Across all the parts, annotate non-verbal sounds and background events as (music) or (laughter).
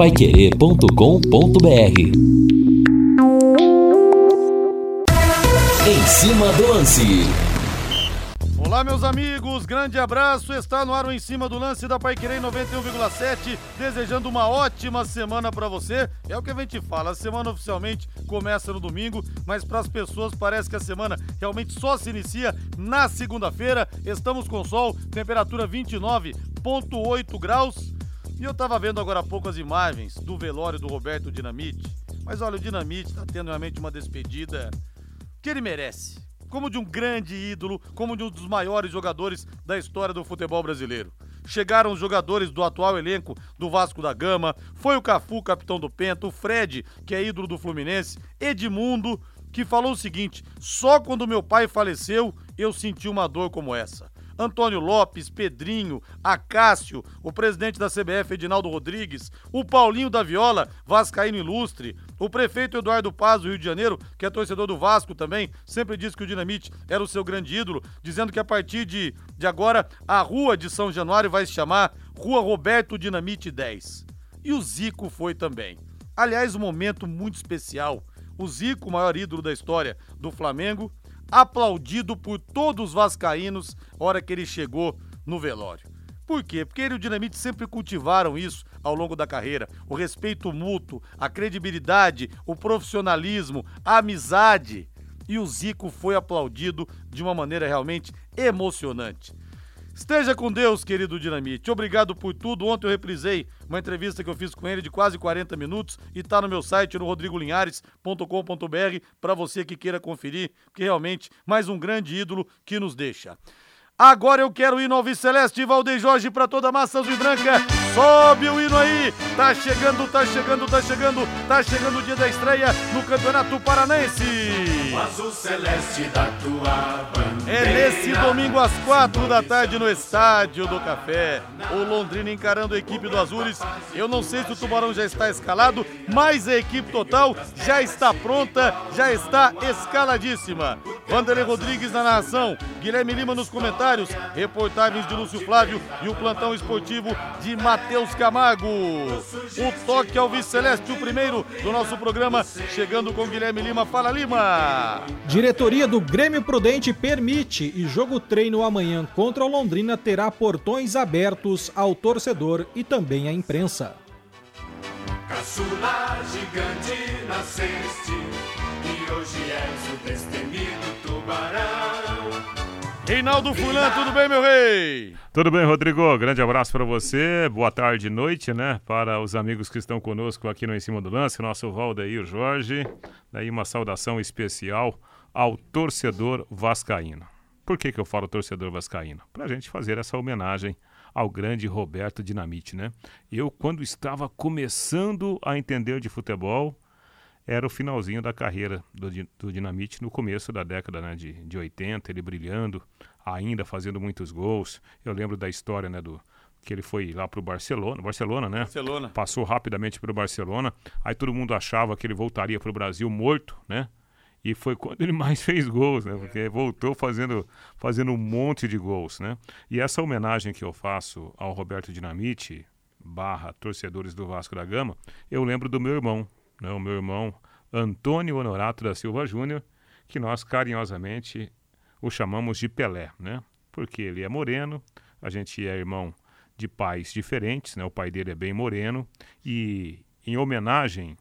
paiquerê.com.br Em cima do lance. Olá, meus amigos, grande abraço. Está no ar o Em Cima do Lance da Pai Querer 91,7. Desejando uma ótima semana para você. É o que a gente fala, a semana oficialmente começa no domingo, mas para as pessoas parece que a semana realmente só se inicia na segunda-feira. Estamos com sol, temperatura 29,8 graus. E eu tava vendo agora há pouco as imagens do velório do Roberto Dinamite. Mas olha, o Dinamite tá tendo realmente uma despedida que ele merece como de um grande ídolo, como de um dos maiores jogadores da história do futebol brasileiro. Chegaram os jogadores do atual elenco do Vasco da Gama, foi o Cafu, capitão do Penta, o Fred, que é ídolo do Fluminense, Edmundo, que falou o seguinte: só quando meu pai faleceu eu senti uma dor como essa. Antônio Lopes, Pedrinho, Acácio, o presidente da CBF, Edinaldo Rodrigues, o Paulinho da Viola, Vascaíno Ilustre, o prefeito Eduardo Paz, do Rio de Janeiro, que é torcedor do Vasco também, sempre disse que o Dinamite era o seu grande ídolo, dizendo que a partir de, de agora a rua de São Januário vai se chamar Rua Roberto Dinamite 10. E o Zico foi também. Aliás, um momento muito especial. O Zico, o maior ídolo da história do Flamengo, aplaudido por todos os vascaínos hora que ele chegou no velório. Por quê? Porque ele e o Dinamite sempre cultivaram isso ao longo da carreira: o respeito mútuo, a credibilidade, o profissionalismo, a amizade. E o Zico foi aplaudido de uma maneira realmente emocionante. Esteja com Deus, querido Dinamite. Obrigado por tudo. Ontem eu reprisei uma entrevista que eu fiz com ele de quase 40 minutos e está no meu site no rodrigolinhares.com.br para você que queira conferir, porque realmente mais um grande ídolo que nos deixa. Agora eu quero ir no Alves Celeste, Valdeir Jorge para toda a massa azul e branca. Sobe o hino aí. Tá chegando, tá chegando, tá chegando, tá chegando o dia da estreia no Campeonato Paranaense. O azul celeste da tua bandeira. É nesse domingo às quatro da tarde no Estádio do Café. O Londrina encarando a equipe do Azures. Eu não sei se o Tubarão já está escalado, mas a equipe total já está pronta, já está escaladíssima. Vanderlei Rodrigues na narração, Guilherme Lima nos comentários, reportagens de Lúcio Flávio e o plantão esportivo de Matheus Camargo. O toque ao Vice-Celeste, o primeiro do nosso programa, chegando com Guilherme Lima. Fala Lima! Diretoria do Grêmio Prudente permite e jogo treino amanhã contra o Londrina terá portões abertos ao torcedor e também à imprensa. Caçula gigante nasceste e hoje és o destemido tubarão. Reinaldo Fulan, tudo bem, meu rei? Tudo bem, Rodrigo? Grande abraço para você. Boa tarde e noite, né? Para os amigos que estão conosco aqui no Em Cima do Lance, nosso Valdeir Jorge. Daí uma saudação especial ao torcedor vascaíno. Por que, que eu falo torcedor vascaíno? Para a gente fazer essa homenagem ao grande Roberto Dinamite, né? Eu, quando estava começando a entender de futebol, era o finalzinho da carreira do, do Dinamite no começo da década né, de, de 80, ele brilhando, ainda fazendo muitos gols. Eu lembro da história né, do que ele foi lá para o Barcelona, Barcelona, né? Barcelona. Passou rapidamente para o Barcelona. Aí todo mundo achava que ele voltaria para o Brasil morto, né? E foi quando ele mais (laughs) fez gols, né? Porque voltou fazendo, fazendo um monte de gols, né? E essa homenagem que eu faço ao Roberto Dinamite, barra torcedores do Vasco da Gama, eu lembro do meu irmão, né? O meu irmão Antônio Honorato da Silva Júnior, que nós carinhosamente o chamamos de Pelé, né? Porque ele é moreno, a gente é irmão de pais diferentes, né? O pai dele é bem moreno e em homenagem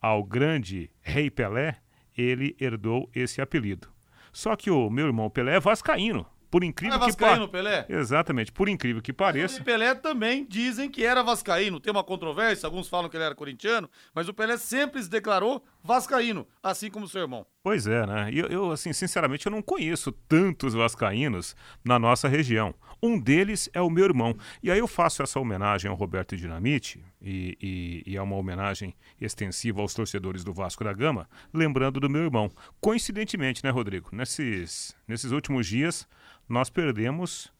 ao grande Rei Pelé, ele herdou esse apelido. Só que o meu irmão Pelé é vascaíno. Por incrível Era que vascaíno, pareça. Pelé? Exatamente. Por incrível que pareça. E Pelé também dizem que era vascaíno. Tem uma controvérsia, alguns falam que ele era corintiano, mas o Pelé sempre se declarou vascaíno, assim como seu irmão. Pois é, né? E eu, eu, assim, sinceramente, eu não conheço tantos vascaínos na nossa região. Um deles é o meu irmão. E aí eu faço essa homenagem ao Roberto Dinamite, e, e, e é uma homenagem extensiva aos torcedores do Vasco da Gama, lembrando do meu irmão. Coincidentemente, né, Rodrigo? Nesses, nesses últimos dias, nós perdemos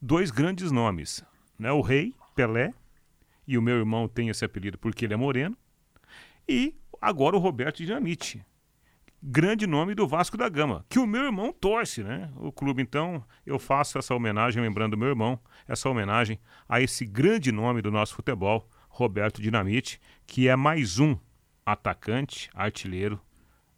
dois grandes nomes, né? O Rei, Pelé, e o meu irmão tem esse apelido porque ele é moreno, e agora o Roberto Dinamite, grande nome do Vasco da Gama, que o meu irmão torce, né? O clube, então, eu faço essa homenagem, lembrando meu irmão, essa homenagem a esse grande nome do nosso futebol, Roberto Dinamite, que é mais um atacante, artilheiro,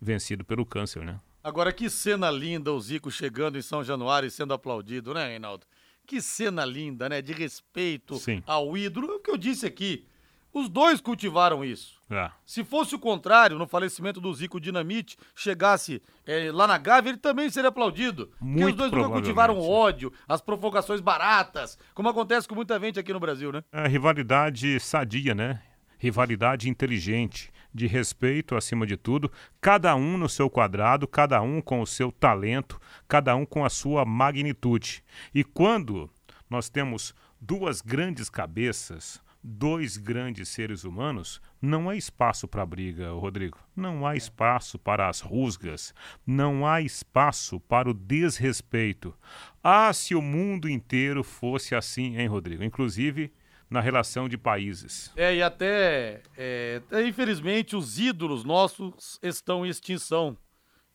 vencido pelo câncer, né? Agora, que cena linda o Zico chegando em São Januário e sendo aplaudido, né, Reinaldo? Que cena linda, né? De respeito Sim. ao ídolo. É o que eu disse aqui. Os dois cultivaram isso. É. Se fosse o contrário, no falecimento do Zico Dinamite, chegasse eh, lá na Gávea, ele também seria aplaudido. Porque os Muito dois nunca cultivaram ódio, as provocações baratas, como acontece com muita gente aqui no Brasil, né? É rivalidade sadia, né? Rivalidade inteligente, de respeito acima de tudo, cada um no seu quadrado, cada um com o seu talento, cada um com a sua magnitude. E quando nós temos duas grandes cabeças, dois grandes seres humanos, não há espaço para briga, Rodrigo. Não há espaço para as rusgas, não há espaço para o desrespeito. Ah, se o mundo inteiro fosse assim, hein, Rodrigo? Inclusive na relação de países. É, e até, é, infelizmente, os ídolos nossos estão em extinção.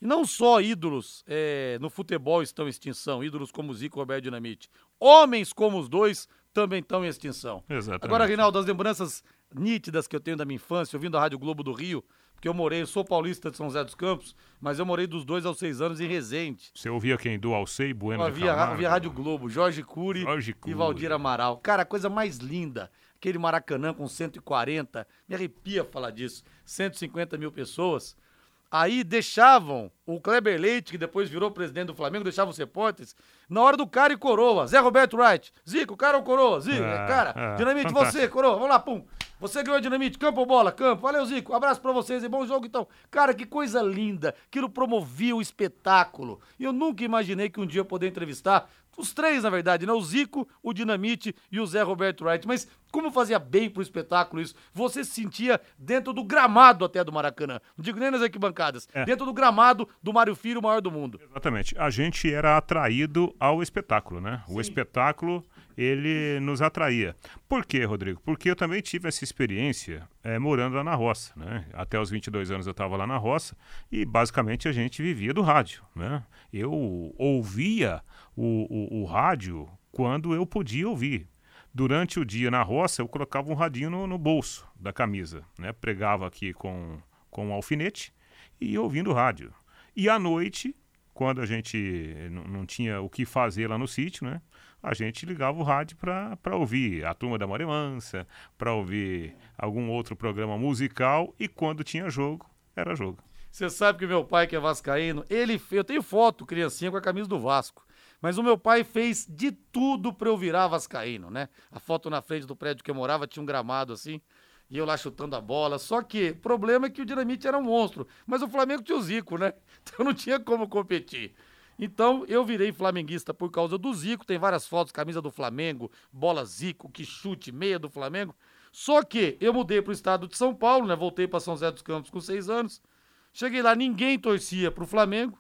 E não só ídolos é, no futebol estão em extinção, ídolos como Zico e Roberto Dinamite. Homens como os dois também estão em extinção. Exatamente. Agora, Reinaldo, as lembranças nítidas que eu tenho da minha infância, ouvindo a Rádio Globo do Rio, porque eu morei, eu sou paulista de São José dos Campos, mas eu morei dos dois aos seis anos em Resende. Você ouvia quem? Do Alcei, Bueno Eu havia, havia Rádio Globo, Jorge Cury, Jorge e Cury. Valdir Amaral. Cara, a coisa mais linda. Aquele Maracanã com 140, me arrepia falar disso, 150 mil pessoas. Aí deixavam o Kleber Leite, que depois virou presidente do Flamengo, deixavam os repórteres, na hora do cara e coroa. Zé Roberto Wright, Zico, cara ou coroa? Zico, É, cara, é, Dinamite, fantástico. você, coroa, vamos lá, pum. Você ganhou Dinamite, campo ou bola? Campo. Valeu, Zico, abraço pra vocês e bom jogo então. Cara, que coisa linda, aquilo promovia o espetáculo. E eu nunca imaginei que um dia eu poder entrevistar os três, na verdade, né? O Zico, o Dinamite e o Zé Roberto Wright. Mas como fazia bem pro espetáculo isso? Você se sentia dentro do gramado até do Maracanã. Não digo nem nas arquibancadas. É. Dentro do gramado do Mário Filho, o maior do mundo. Exatamente. A gente era atraído ao espetáculo, né? O espetáculo, ele nos atraía. Por quê, Rodrigo? Porque eu também tive essa experiência eh, morando lá na roça, né? Até os 22 anos eu estava lá na roça e basicamente a gente vivia do rádio, né? Eu ouvia o, o, o rádio quando eu podia ouvir. Durante o dia na roça, eu colocava um radinho no, no bolso da camisa, né? Pregava aqui com, com um alfinete e ouvindo rádio. E à noite, quando a gente não tinha o que fazer lá no sítio, né? A gente ligava o rádio para ouvir a Turma da Mansa, para ouvir algum outro programa musical e quando tinha jogo, era jogo. Você sabe que meu pai, que é vascaíno, ele eu tenho foto, criancinha, com a camisa do Vasco. Mas o meu pai fez de tudo pra eu virar vascaíno, né? A foto na frente do prédio que eu morava tinha um gramado assim, e eu lá chutando a bola. Só que o problema é que o Dinamite era um monstro, mas o Flamengo tinha o Zico, né? (laughs) Então não tinha como competir. Então eu virei flamenguista por causa do Zico, tem várias fotos, camisa do Flamengo, bola Zico, que chute, meia do Flamengo. Só que eu mudei pro estado de São Paulo, né? Voltei pra São José dos Campos com seis anos. Cheguei lá, ninguém torcia pro Flamengo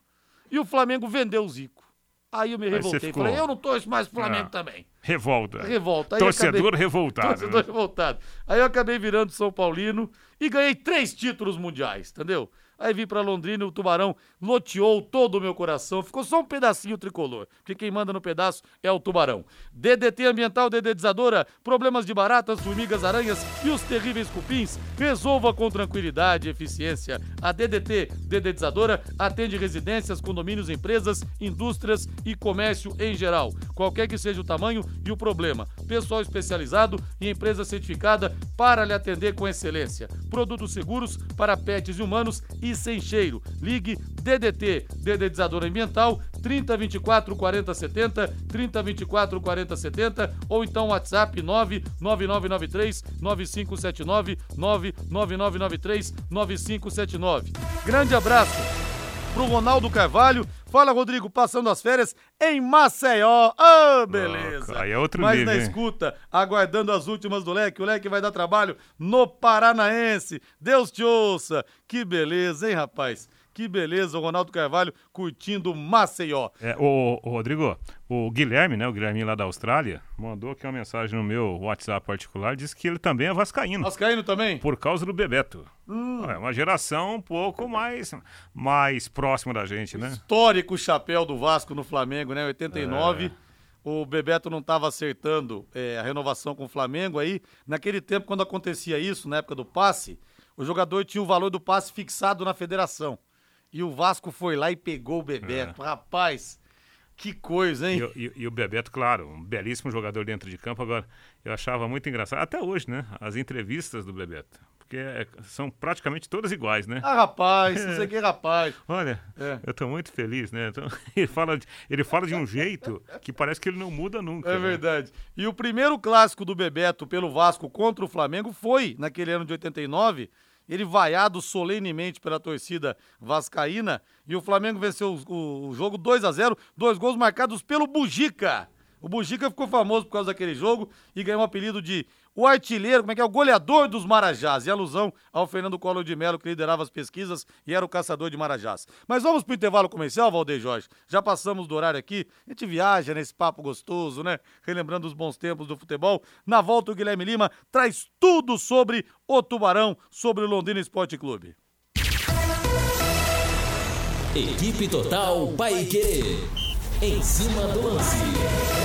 e o Flamengo vendeu o Zico. Aí eu me Aí revoltei. ficou- Falei, eu não torço mais pro Flamengo Ah. também. Revolta. Revolta. Aí Torcedor acabei- revoltado. Torcedor né? revoltado. Aí eu acabei virando São Paulino e ganhei três títulos mundiais, entendeu? Aí vim pra Londrina e o Tubarão loteou todo o meu coração. Ficou só um pedacinho tricolor, porque quem manda no pedaço é o Tubarão. DDT Ambiental Dedetizadora, problemas de baratas, formigas, aranhas e os terríveis cupins, resolva com tranquilidade e eficiência. A DDT Dedetizadora atende residências, condomínios, empresas, indústrias e comércio em geral. Qualquer que seja o tamanho e o problema. Pessoal especializado e empresa certificada para lhe atender com excelência. Produtos seguros para pets e humanos e sem cheiro. Ligue DDT, Dedetizadora Ambiental, 3024 4070, 3024 4070 ou então WhatsApp 99993 9579, 99993 9579. Grande abraço pro Ronaldo Carvalho. Fala, Rodrigo, passando as férias em Maceió. Ô, beleza. Louco, aí é outro Mas nível, na escuta, aguardando as últimas do Leque. O Leque vai dar trabalho no Paranaense. Deus te ouça. Que beleza, hein, rapaz? Que beleza, o Ronaldo Carvalho curtindo Maceió. É, o, Rodrigo, o Guilherme, né, o Guilherme lá da Austrália, mandou aqui uma mensagem no meu WhatsApp particular, disse que ele também é vascaíno. Vascaíno também? Por causa do Bebeto. Hum. É uma geração um pouco mais, mais próxima da gente, né? Histórico chapéu do Vasco no Flamengo, né? 89. o Bebeto não estava acertando é, a renovação com o Flamengo aí. Naquele tempo, quando acontecia isso, na época do passe, o jogador tinha o valor do passe fixado na federação. E o Vasco foi lá e pegou o Bebeto. É. Rapaz, que coisa, hein? E, e, e, o Bebeto, claro, um belíssimo jogador dentro de campo. Agora, eu achava muito engraçado, até hoje, né? As entrevistas do Bebeto porque é, são praticamente todas iguais, né? Ah, rapaz, isso aqui é rapaz. Olha, é. eu estou muito feliz, né? Então, (laughs) ele, fala de, ele fala de um jeito que parece que ele não muda nunca. É né? verdade. E o primeiro clássico do Bebeto pelo Vasco contra o Flamengo foi naquele ano de 89. Ele vaiado solenemente pela torcida vascaína e o Flamengo venceu o, o jogo 2 a 0 dois gols marcados pelo Bujica. O Bujica ficou famoso por causa daquele jogo e ganhou o apelido de o artilheiro, como é que é? O goleador dos Marajás. E alusão ao Fernando Collor de Mello, que liderava as pesquisas e era o caçador de Marajás. Mas vamos pro intervalo comercial, Valdeir Jorge. Já passamos do horário aqui. A gente viaja nesse papo gostoso, né? Relembrando os bons tempos do futebol. Na volta, o Guilherme Lima traz tudo sobre o Tubarão, sobre o Londrina Esporte Clube. Equipe Total Paique. Em cima do lance.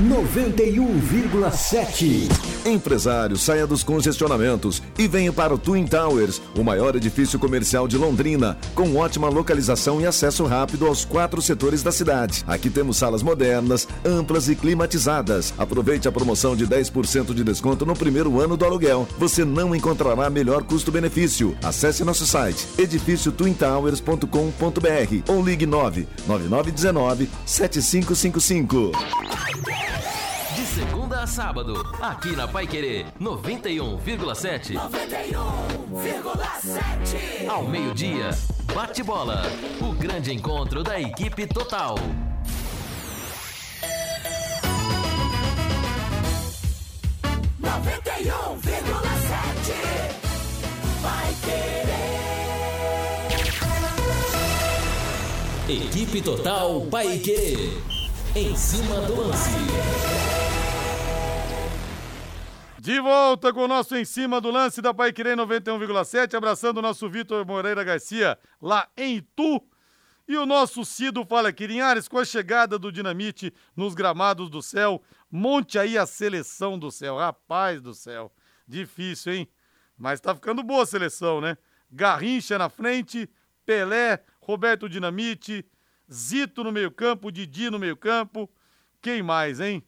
91,7. Empresário, saia dos congestionamentos e venha para o Twin Towers, o maior edifício comercial de Londrina, com ótima localização e acesso rápido aos quatro setores da cidade. Aqui temos salas modernas, amplas e climatizadas. Aproveite a promoção de 10% de desconto no primeiro ano do aluguel. Você não encontrará melhor custo-benefício. Acesse nosso site edifíciotwintowers.com.br ou ligue 9 9919 7555 segunda a sábado, aqui na Pai Querer 91,7. 91,7. Ao meio-dia, bate bola. O grande encontro da equipe total. Noventa e um vírgula sete. Vai querer. Equipe Total Paique. Em cima do lance. De volta com o nosso Em Cima do Lance da Paiquerê 91,7, abraçando o nosso Vitor Moreira Garcia lá em Itu. E o nosso Cido fala aqui, Linhares, com a chegada do Dinamite nos gramados do céu, monte aí a seleção do céu. Rapaz do céu, difícil, hein? Mas tá ficando boa a seleção, né? Garrincha na frente, Pelé, Roberto Dinamite, Zito no meio campo, Didi no meio campo. Quem mais, hein?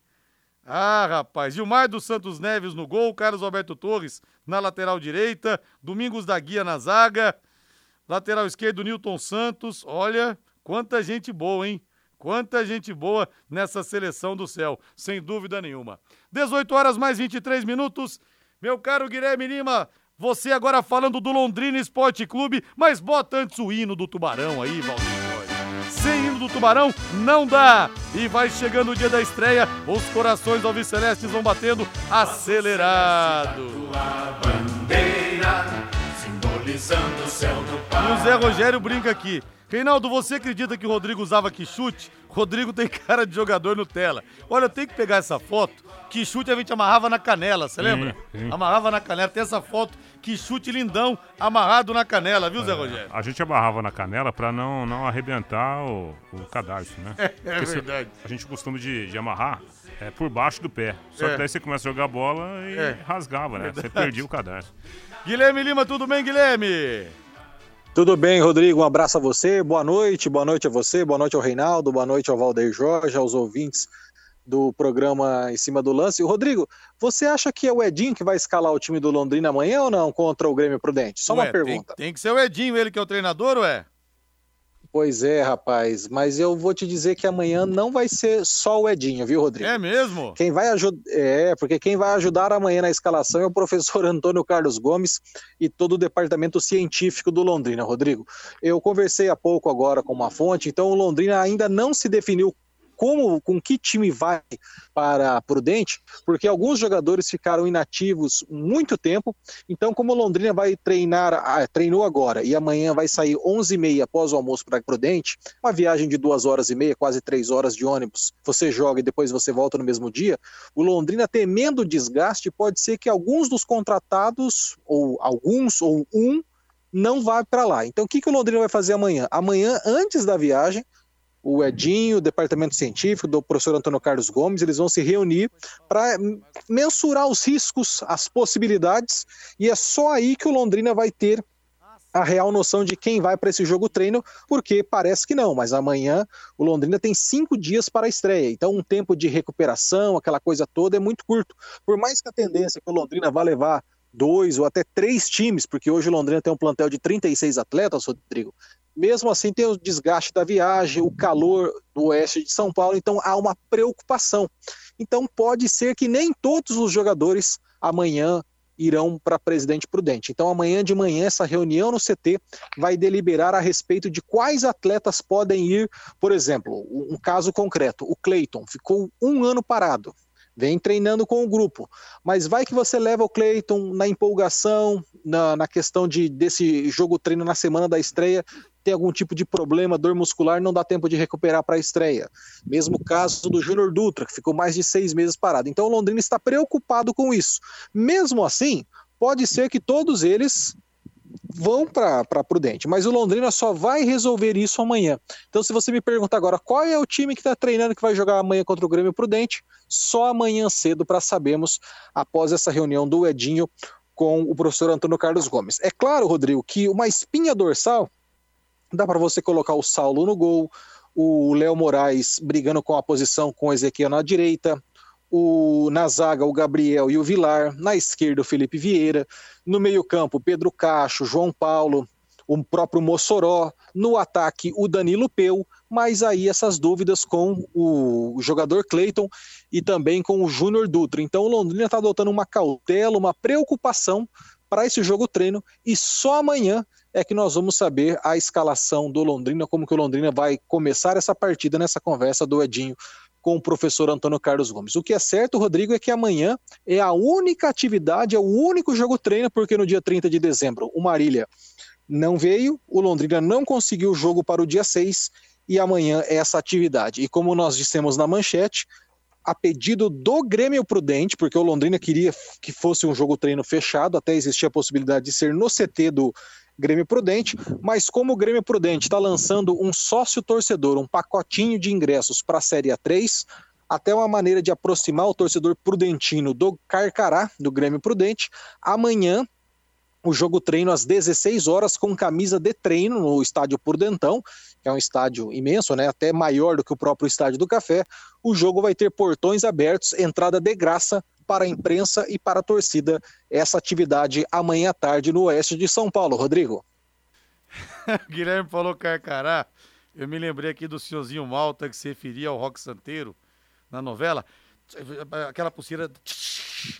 Ah, rapaz. Gilmar dos Santos Neves no gol, Carlos Alberto Torres na lateral direita, Domingos da Guia na zaga, lateral esquerdo Newton Santos. Olha, quanta gente boa, hein? Quanta gente boa nessa seleção do céu, sem dúvida nenhuma. 18 horas mais 23 minutos. Meu caro Guilherme Lima, você agora falando do Londrina Esporte Clube, mas bota antes o hino do Tubarão aí, Valdir. Sem hino do Tubarão, não dá. E vai chegando o dia da estreia, os corações alvicelestes vão batendo acelerado. E o Zé Rogério brinca aqui. Reinaldo, você acredita que o Rodrigo usava que chute? Rodrigo tem cara de jogador Nutella. Olha, eu tenho que pegar essa foto. Que chute a gente amarrava na canela, você lembra? Amarrava na canela. Tem essa foto, que chute lindão, amarrado na canela, viu, é, Zé Rogério? A gente amarrava na canela pra não, não arrebentar o, o cadarço, né? (laughs) É, é verdade. A gente costuma de, de amarrar é, por baixo do pé. Só é. que daí você começa a jogar bola e é. rasgava, né? Verdade. Você perdia o cadarço. Guilherme Lima, tudo bem, Guilherme? Tudo bem, Rodrigo? Um abraço a você, boa noite, boa noite a você, boa noite ao Reinaldo, boa noite ao Valdeir Jorge, aos ouvintes do programa Em Cima do Lance. Rodrigo, você acha que é o Edinho que vai escalar o time do Londrina amanhã ou não contra o Grêmio Prudente? Só Ué, uma pergunta. Tem, tem, que ser o Edinho, ele que é o treinador, ué? Pois é, rapaz, mas eu vou te dizer que amanhã não vai ser só o Edinho, viu, Rodrigo? É mesmo? Quem vai ajudar, é, porque quem vai ajudar amanhã na escalação é o professor Antônio Carlos Gomes e todo o departamento científico do Londrina, Rodrigo. Eu conversei há pouco agora com uma fonte, então o Londrina ainda não se definiu como, com que time vai para Prudente, porque alguns jogadores ficaram inativos muito tempo. Então, como Londrina vai treinar, ah, treinou agora e amanhã vai sair 11h30 após o almoço para Prudente, uma viagem de duas horas e meia, quase três horas de ônibus, você joga e depois você volta no mesmo dia. O Londrina, temendo desgaste, pode ser que alguns dos contratados, ou alguns, ou um, não vá para lá. Então, o que, que o Londrina vai fazer amanhã? Amanhã, antes da viagem, o Edinho, o departamento científico do professor Antônio Carlos Gomes, eles vão se reunir para mensurar os riscos, as possibilidades, e é só aí que o Londrina vai ter a real noção de quem vai para esse jogo treino, porque parece que não, mas amanhã o Londrina tem cinco dias para a estreia, então um tempo de recuperação, aquela coisa toda é muito curto. Por mais que a tendência é que o Londrina vá levar dois ou até três times, porque hoje o Londrina tem um plantel de 36 atletas, Rodrigo, mesmo assim, tem o desgaste da viagem, o calor do oeste de São Paulo, então há uma preocupação. Então, pode ser que nem todos os jogadores amanhã irão para Presidente Prudente. Então, amanhã de manhã, essa reunião no CT vai deliberar a respeito de quais atletas podem ir. Por exemplo, um caso concreto: o Cleiton ficou um ano parado vem treinando com o grupo. Mas vai que você leva o Cleiton na empolgação, na, na questão de desse jogo treino na semana da estreia, tem algum tipo de problema, dor muscular, não dá tempo de recuperar para a estreia. Mesmo caso do Júnior Dutra, que ficou mais de seis meses parado. Então o Londrina está preocupado com isso. Mesmo assim, pode ser que todos eles vão para Prudente, mas o Londrina só vai resolver isso amanhã. Então, se você me pergunta agora qual é o time que está treinando que vai jogar amanhã contra o Grêmio Prudente, só amanhã cedo para sabermos após essa reunião do Edinho com o professor Antônio Carlos Gomes. É claro, Rodrigo, que uma espinha dorsal Dá para você colocar o Saulo no gol, o Léo Moraes brigando com a posição com o Ezequiel na direita, o, na zaga o Gabriel e o Vilar, na esquerda o Felipe Vieira, no meio-campo Pedro Cacho, João Paulo, o próprio Mossoró, no ataque o Danilo Peu, mas aí essas dúvidas com o jogador Cleiton e também com o Júnior Dutra. Então o Londrina está adotando uma cautela, uma preocupação para esse jogo treino e só amanhã é que nós vamos saber a escalação do Londrina, como que o Londrina vai começar essa partida nessa conversa do Edinho com o professor Antônio Carlos Gomes. O que é certo, Rodrigo, é que amanhã é a única atividade, é o único jogo treino, porque no dia 30 de dezembro o Marília não veio, o Londrina não conseguiu o jogo para o dia 6 e amanhã é essa atividade. E como nós dissemos na manchete, a pedido do Grêmio Prudente, porque o Londrina queria que fosse um jogo treino fechado, até existia a possibilidade de ser no CT do Grêmio Prudente, mas como o Grêmio Prudente está lançando um sócio torcedor, um pacotinho de ingressos para a Série A3, até uma maneira de aproximar o torcedor prudentino do Carcará, do Grêmio Prudente, amanhã o jogo treino às 16 horas com camisa de treino no estádio Prudentão, que é um estádio imenso, né, até maior do que o próprio estádio do Café. O jogo vai ter portões abertos, entrada de graça para a imprensa e para a torcida essa atividade amanhã à tarde no oeste de São Paulo. Rodrigo. (laughs) Guilherme falou Carcará. Eu me lembrei aqui do senhorzinho Malta que se referia ao Rock Santeiro na novela. Aquela pulseira.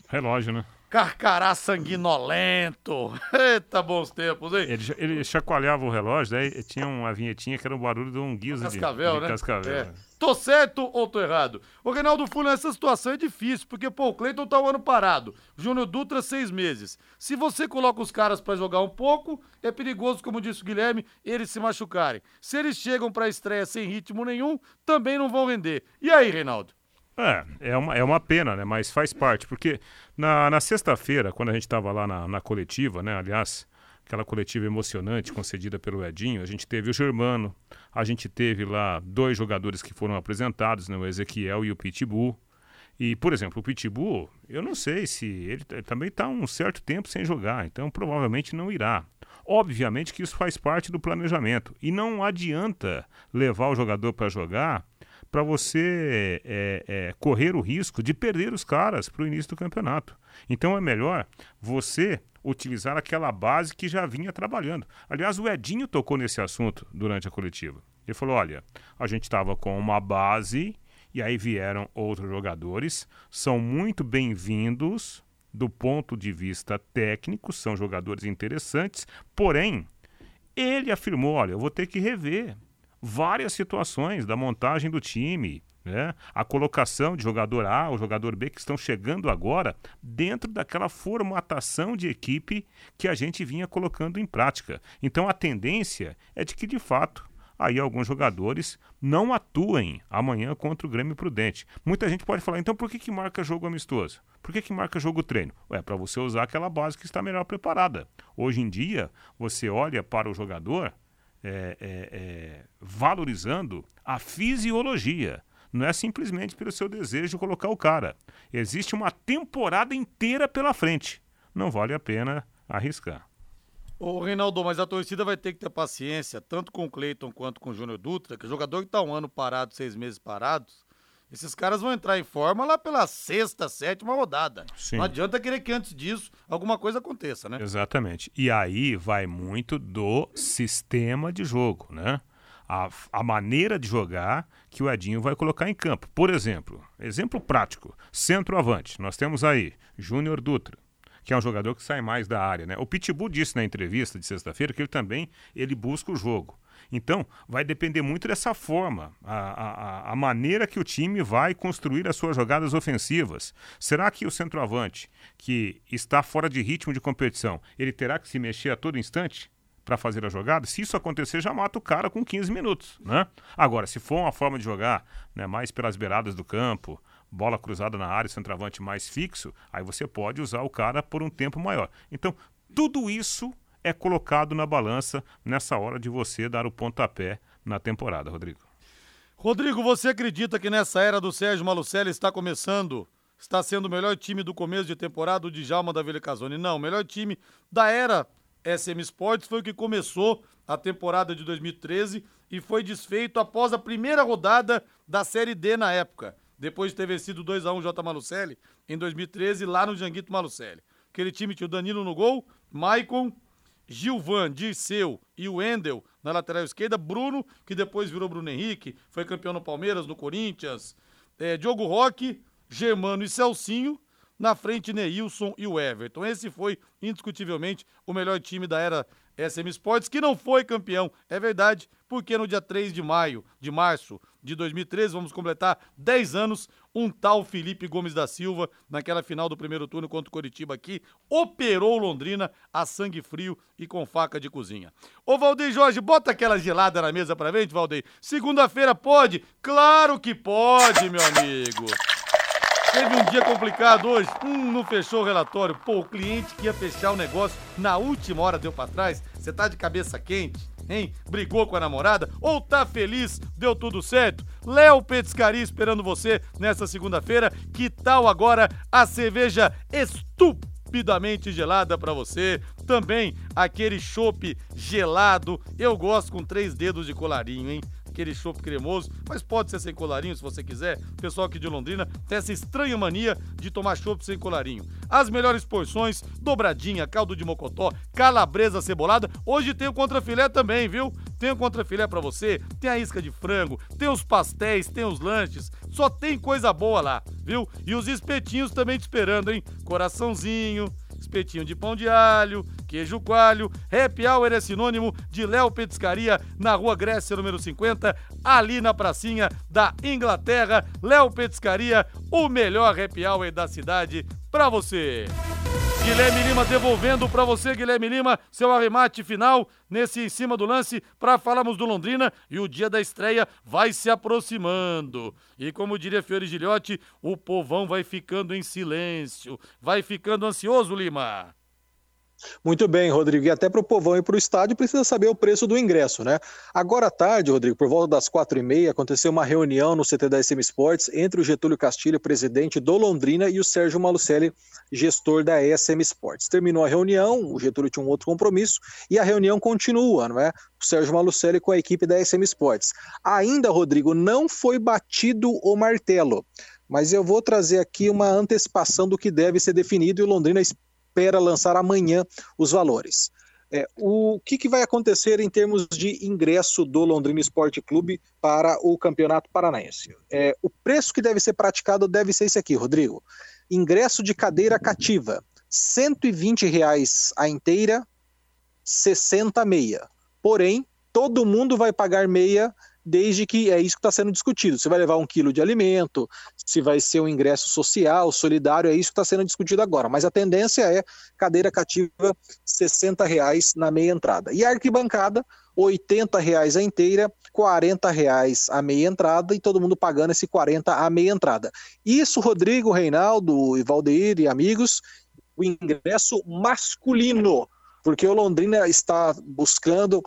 Relógio, né? Carcará sanguinolento. (laughs) Eita, bons tempos, hein? Ele, ele chacoalhava o relógio, daí tinha uma vinhetinha que era o barulho de um guiso cascavel, de, de né? cascavel. É. Tô certo ou tô errado? O Reinaldo Fulano, essa situação é difícil, porque, pô, o Cleiton tá um ano parado. Júnior Dutra, seis meses. Se você coloca os caras para jogar um pouco, é perigoso, como disse o Guilherme, eles se machucarem. Se eles chegam pra estreia sem ritmo nenhum, também não vão render. E aí, Reinaldo? É, é uma, é uma pena, né? Mas faz parte, porque na, na sexta-feira, quando a gente estava lá na, na coletiva, né? Aliás, aquela coletiva emocionante concedida pelo Edinho, a gente teve o Germano, a gente teve lá dois jogadores que foram apresentados, né? O Ezequiel e o Pitbull. E, por exemplo, o Pitbull, eu não sei se ele, ele também está um certo tempo sem jogar, então provavelmente não irá. Obviamente que isso faz parte do planejamento. E não adianta levar o jogador para jogar para você é, é, correr o risco de perder os caras para o início do campeonato. Então é melhor você utilizar aquela base que já vinha trabalhando. Aliás, o Edinho tocou nesse assunto durante a coletiva. Ele falou: olha, a gente estava com uma base e aí vieram outros jogadores, são muito bem-vindos do ponto de vista técnico, são jogadores interessantes, porém, ele afirmou: olha, eu vou ter que rever várias situações da montagem do time. Né? A colocação de jogador A ou jogador B que estão chegando agora dentro daquela formatação de equipe que a gente vinha colocando em prática. Então a tendência é de que, de fato, aí alguns jogadores não atuem amanhã contra o Grêmio Prudente. Muita gente pode falar, então por que, que marca jogo amistoso? Por que, que marca jogo treino? É para você usar aquela base que está melhor preparada. Hoje em dia, você olha para o jogador é, é, é, valorizando a fisiologia. Não é simplesmente pelo seu desejo de colocar o cara. Existe uma temporada inteira pela frente. Não vale a pena arriscar. Ô, Reinaldo, mas a torcida vai ter que ter paciência, tanto com o Cleiton quanto com o Júnior Dutra, que o jogador que está um ano parado, seis meses parados, esses caras vão entrar em forma lá pela sexta, sétima rodada. Sim. Não adianta querer que antes disso alguma coisa aconteça, né? Exatamente. E aí vai muito do sistema de jogo, né? A, a maneira de jogar que o Edinho vai colocar em campo. Por exemplo, exemplo prático: centroavante. Nós temos aí Júnior Dutra, que é um jogador que sai mais da área. Né? O Pitbull disse na entrevista de sexta-feira que ele também ele busca o jogo. Então, vai depender muito dessa forma, a, a, a, maneira que o time vai construir as suas jogadas ofensivas. Será que o centroavante, que está fora de ritmo de competição, ele terá que se mexer a todo instante? para fazer a jogada, se isso acontecer, já mata o cara com 15 minutos, né? Agora, se for uma forma de jogar né, mais pelas beiradas do campo, bola cruzada na área, centroavante mais fixo, aí você pode usar o cara por um tempo maior. Então, tudo isso é colocado na balança nessa hora de você dar o pontapé na temporada, Rodrigo. Rodrigo, você acredita que nessa era do Sérgio Malucelli está começando, está sendo o melhor time do começo de temporada, o Djalma da Vila? Não, o melhor time da era SM Sports foi o que começou a temporada de 2013 e foi desfeito após a primeira rodada da Série D na época depois de ter vencido 2x1 J. Malucelli em 2013, lá no Janguito Malucelli. Aquele time tinha o Danilo no gol, Maicon, Gilvan, Dirceu e o Endel na lateral esquerda, Bruno, que depois virou Bruno Henrique, foi campeão no Palmeiras, no Corinthians, é, Diogo Roque, Germano e Celcinho, na frente Neilson e o Everton. Esse foi indiscutivelmente o melhor time da era SM Sports, que não foi campeão, é verdade, porque no dia 3 de maio, de março de 2013, vamos completar 10 anos, um tal Felipe Gomes da Silva, naquela final do primeiro turno contra o Coritiba aqui, operou Londrina a sangue frio e com faca de cozinha. Ô Valdeir Jorge, bota aquela gelada na mesa pra frente, Valdeir. Segunda-feira pode? Claro que pode, meu amigo. Teve um dia complicado hoje. Hum, não fechou o relatório. Pô, o cliente que ia fechar o negócio na última hora deu pra trás. Você tá de cabeça quente, hein? Brigou com a namorada? Ou tá feliz? Deu tudo certo? Léo Petiscaria esperando você nessa segunda-feira. Que tal agora a cerveja estupidamente gelada para você? Também aquele chopp gelado. Eu gosto com três dedos de colarinho, hein? Aquele chopp cremoso, mas pode ser sem colarinho se você quiser. O pessoal aqui de Londrina tem essa estranha mania de tomar chopp sem colarinho. As melhores porções, dobradinha, caldo de mocotó, calabresa cebolada. Hoje tem o contrafilé também, viu? Tem o contrafilé para você, tem a isca de frango, tem os pastéis, tem os lanches. Só tem coisa boa lá, viu? E os espetinhos também te esperando, hein? Coraçãozinho, espetinho de pão de alho, queijo coalho. Happy Hour é sinônimo de Léo Petiscaria, na rua Grécia, número 50, ali na pracinha da Inglaterra. Léo Petiscaria, o melhor happy hour da cidade para você. Guilherme Lima devolvendo para você, Guilherme Lima, seu arremate final nesse em cima do lance para falarmos do Londrina e o dia da estreia vai se aproximando. E como diria Fiore Gilhote, o povão vai ficando em silêncio, vai ficando ansioso, Lima. Muito bem, Rodrigo. E até para o povão ir para o estádio precisa saber o preço do ingresso, né? Agora à tarde, Rodrigo, por volta das quatro e meia, aconteceu uma reunião no CT da SM Sports entre o Getúlio Castilho, presidente do Londrina, e o Sérgio Malucelli, gestor da SM Sports. Terminou a reunião, o Getúlio tinha um outro compromisso e a reunião continua, não é? O Sérgio Malucelli com a equipe da SM Sports. Ainda, Rodrigo, não foi batido o martelo, mas eu vou trazer aqui uma antecipação do que deve ser definido e o Londrina espera lançar amanhã os valores. É, o que, que, vai acontecer em termos de ingresso do Londrina Esporte Clube para o Campeonato Paranaense? É, o preço que deve ser praticado deve ser esse aqui, Rodrigo. Ingresso de cadeira cativa, 120 reais a inteira, 60 meia. Porém, todo mundo vai pagar meia desde que é isso que está sendo discutido. Se vai levar um quilo de alimento, se vai ser um ingresso social, solidário, é isso que está sendo discutido agora. Mas a tendência é cadeira cativa 60 reais na meia entrada. E a arquibancada, 80 reais a inteira, R$ reais a meia entrada e todo mundo pagando esse 40 a meia entrada. Isso, Rodrigo, Reinaldo, Valdeir e amigos, o ingresso masculino, porque o Londrina está buscando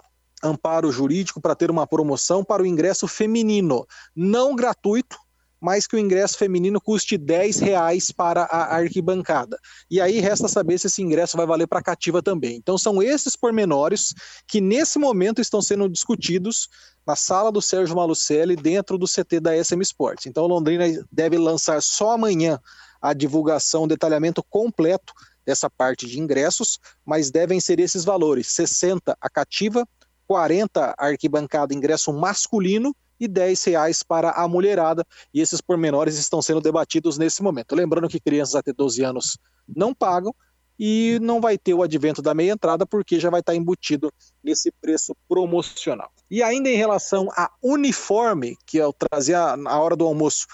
amparo jurídico para ter uma promoção para o ingresso feminino, não gratuito, mas que o ingresso feminino custe 10 reais para a arquibancada. E aí resta saber se esse ingresso vai valer para a cativa também. Então são esses pormenores que nesse momento estão sendo discutidos na sala do Sérgio Malucelli dentro do CT da SM Sports. Então Londrina deve lançar só amanhã a divulgação, o detalhamento completo dessa parte de ingressos, mas devem ser esses valores: 60 a cativa, 40 arquibancada ingresso masculino e 10 reais para a mulherada. E esses pormenores estão sendo debatidos nesse momento. Lembrando que crianças até 12 anos não pagam e não vai ter o advento da meia entrada porque já vai estar embutido nesse preço promocional. E ainda em relação a uniforme, que eu trazia na hora do almoço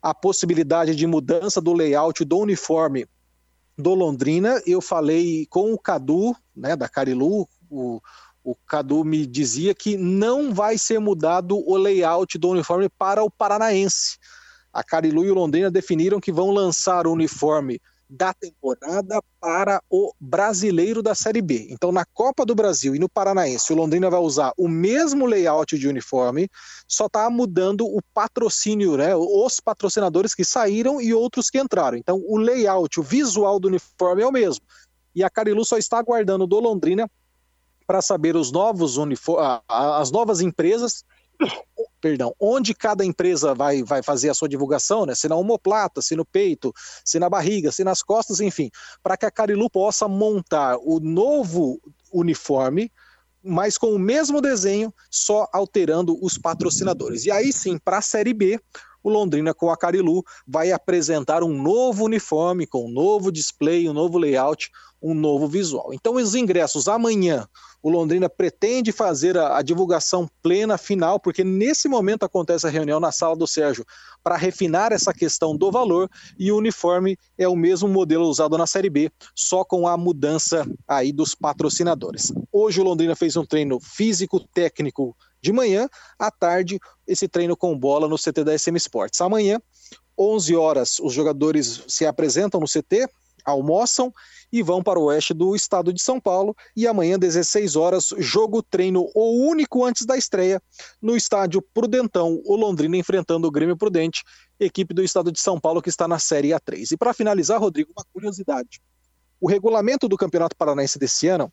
a possibilidade de mudança do layout do uniforme do Londrina, eu falei com o Cadu, né, da Carilu, o, o Cadu me dizia que não vai ser mudado o layout do uniforme para o paranaense. A Carilu e o Londrina definiram que vão lançar o uniforme da temporada para o brasileiro da Série B. Então, na Copa do Brasil e no Paranaense, o Londrina vai usar o mesmo layout de uniforme, só está mudando o patrocínio, né? Os patrocinadores que saíram e outros que entraram. Então, o layout, o visual do uniforme é o mesmo. E a Carilu só está aguardando do Londrina para saber os novos as novas empresas, perdão, onde cada empresa vai, vai fazer a sua divulgação, né? Se na omoplata, se no peito, se na barriga, se nas costas, enfim, para que a Carilu possa montar o novo uniforme, mas com o mesmo desenho, só alterando os patrocinadores. E aí sim, para a Série B, o Londrina com a Carilu vai apresentar um novo uniforme, com um novo display, um novo layout, um novo visual. Então, os ingressos amanhã, o Londrina pretende fazer a, a, divulgação plena final, porque nesse momento acontece a reunião na sala do Sérgio para refinar essa questão do valor e o uniforme é o mesmo modelo usado na Série B, só com a mudança aí dos patrocinadores. Hoje o Londrina fez um treino físico técnico de manhã, à tarde esse treino com bola no CT da SM Sports. Amanhã 11 horas os jogadores se apresentam no CT, almoçam e vão para o oeste do estado de São Paulo. E amanhã, 16 horas, jogo treino, o único antes da estreia, no estádio Prudentão, o Londrina enfrentando o Grêmio Prudente, equipe do estado de São Paulo que está na Série A3. E para finalizar, Rodrigo, uma curiosidade. O regulamento do Campeonato Paranaense desse ano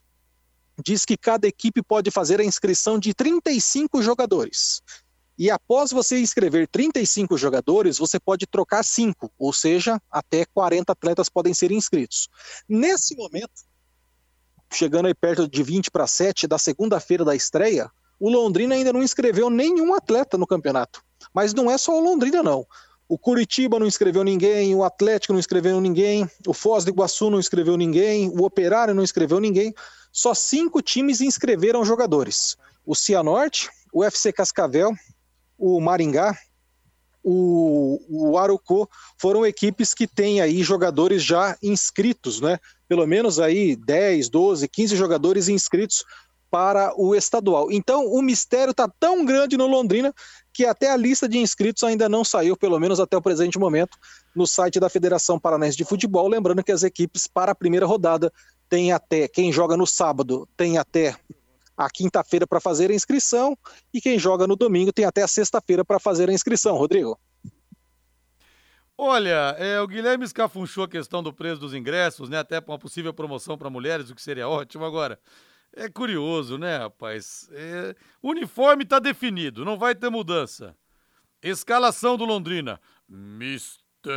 diz que cada equipe pode fazer a inscrição de 35 jogadores. E após você inscrever 35 jogadores, você pode trocar 5, ou seja, até 40 atletas podem ser inscritos. Nesse momento, chegando aí perto de 20 para 7 da segunda-feira da estreia, o Londrina ainda não inscreveu nenhum atleta no campeonato. Mas não é só o Londrina, não. O Curitiba não inscreveu ninguém, o Atlético não inscreveu ninguém, o Foz do Iguaçu não inscreveu ninguém, o Operário não inscreveu ninguém. Só cinco times inscreveram jogadores. O Cianorte, o FC Cascavel, o Maringá, o, o Arucô, foram equipes que têm aí jogadores já inscritos, né? Pelo menos aí 10, 12, 15 jogadores inscritos para o estadual. Então, o mistério está tão grande no Londrina que até a lista de inscritos ainda não saiu, pelo menos até o presente momento, no site da Federação Paranaense de Futebol. Lembrando que as equipes para a primeira rodada têm até, quem joga no sábado tem até a quinta-feira para fazer a inscrição e quem joga no domingo tem até a sexta-feira para fazer a inscrição. Rodrigo. Olha, é, o Guilherme escafunchou a questão do preço dos ingressos, né? Até para uma possível promoção para mulheres, o que seria ótimo. Agora, é curioso, né, rapaz? É, uniforme está definido, não vai ter mudança. Escalação do Londrina. Mistério.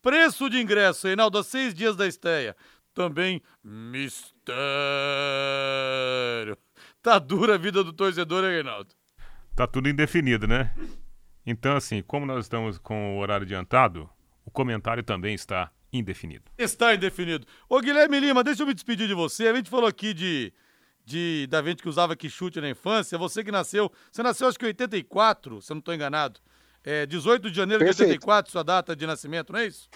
Preço de ingresso, Reinaldo, a seis dias da estreia. Também mistério. Tá dura a vida do torcedor, hein, Reinaldo? Tá tudo indefinido, né? Então, assim, como nós estamos com o horário adiantado, o comentário também está indefinido. Está indefinido. Ô, Guilherme Lima, deixa eu me despedir de você. A gente falou aqui de, de da gente que usava que chute na infância. Você que nasceu, você nasceu acho que em 84, se eu não estou enganado. É 18 de janeiro Perfeito. de 84, sua data de nascimento, não é isso?